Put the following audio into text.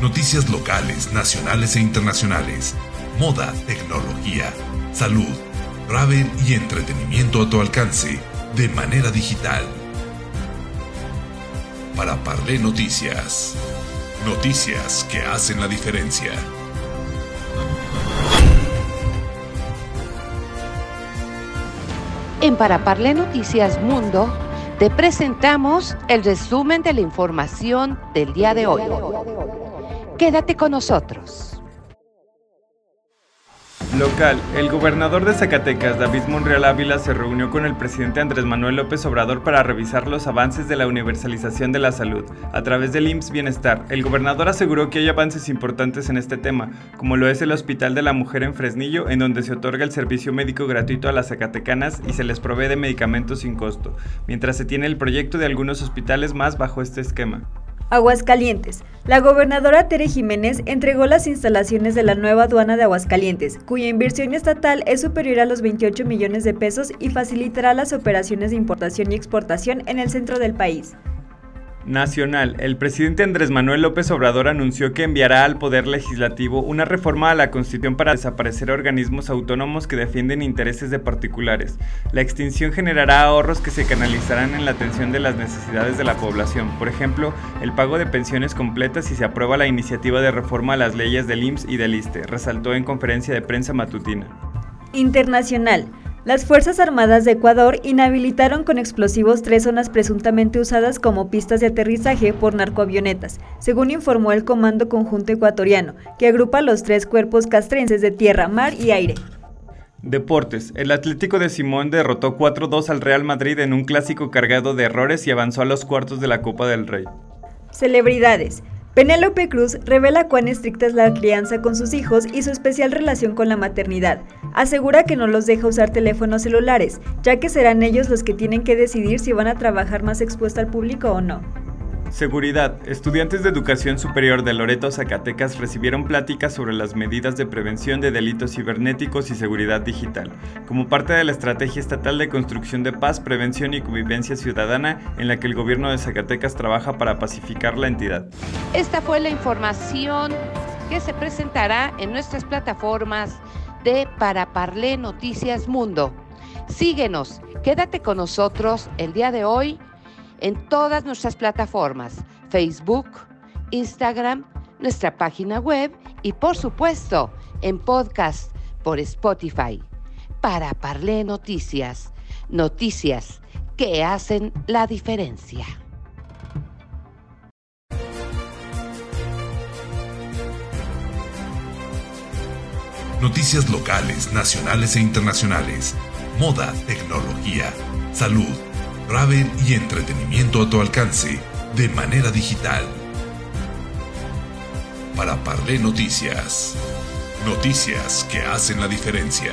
Noticias locales, nacionales e internacionales. Moda, tecnología, salud, travel y entretenimiento a tu alcance de manera digital. Para Parlé Noticias. Noticias que hacen la diferencia. En Para Parlé Noticias Mundo te presentamos el resumen de la información del día de hoy. Quédate con nosotros. Local. El gobernador de Zacatecas, David Monreal Ávila, se reunió con el presidente Andrés Manuel López Obrador para revisar los avances de la universalización de la salud a través del IMSS Bienestar. El gobernador aseguró que hay avances importantes en este tema, como lo es el Hospital de la Mujer en Fresnillo, en donde se otorga el servicio médico gratuito a las zacatecanas y se les provee de medicamentos sin costo, mientras se tiene el proyecto de algunos hospitales más bajo este esquema. Aguascalientes. La gobernadora Tere Jiménez entregó las instalaciones de la nueva aduana de Aguascalientes, cuya inversión estatal es superior a los 28 millones de pesos y facilitará las operaciones de importación y exportación en el centro del país. Nacional. El presidente Andrés Manuel López Obrador anunció que enviará al Poder Legislativo una reforma a la Constitución para desaparecer organismos autónomos que defienden intereses de particulares. La extinción generará ahorros que se canalizarán en la atención de las necesidades de la población, por ejemplo, el pago de pensiones completas si se aprueba la iniciativa de reforma a las leyes del IMSS y del ISTE, resaltó en conferencia de prensa matutina. Internacional. Las Fuerzas Armadas de Ecuador inhabilitaron con explosivos tres zonas presuntamente usadas como pistas de aterrizaje por narcoavionetas, según informó el Comando Conjunto Ecuatoriano, que agrupa los tres cuerpos castrenses de tierra, mar y aire. Deportes. El Atlético de Simón derrotó 4-2 al Real Madrid en un clásico cargado de errores y avanzó a los cuartos de la Copa del Rey. Celebridades. Penélope Cruz revela cuán estricta es la crianza con sus hijos y su especial relación con la maternidad. Asegura que no los deja usar teléfonos celulares, ya que serán ellos los que tienen que decidir si van a trabajar más expuesto al público o no. Seguridad. Estudiantes de educación superior de Loreto, Zacatecas recibieron pláticas sobre las medidas de prevención de delitos cibernéticos y seguridad digital, como parte de la Estrategia Estatal de Construcción de Paz, Prevención y Convivencia Ciudadana en la que el gobierno de Zacatecas trabaja para pacificar la entidad. Esta fue la información que se presentará en nuestras plataformas de Para Parlé Noticias Mundo. Síguenos, quédate con nosotros el día de hoy en todas nuestras plataformas, Facebook, Instagram, nuestra página web y por supuesto en podcast por Spotify. Para Parlé Noticias, noticias que hacen la diferencia. Noticias locales, nacionales e internacionales. Moda, tecnología, salud travel y entretenimiento a tu alcance de manera digital. Para Parlé Noticias. Noticias que hacen la diferencia.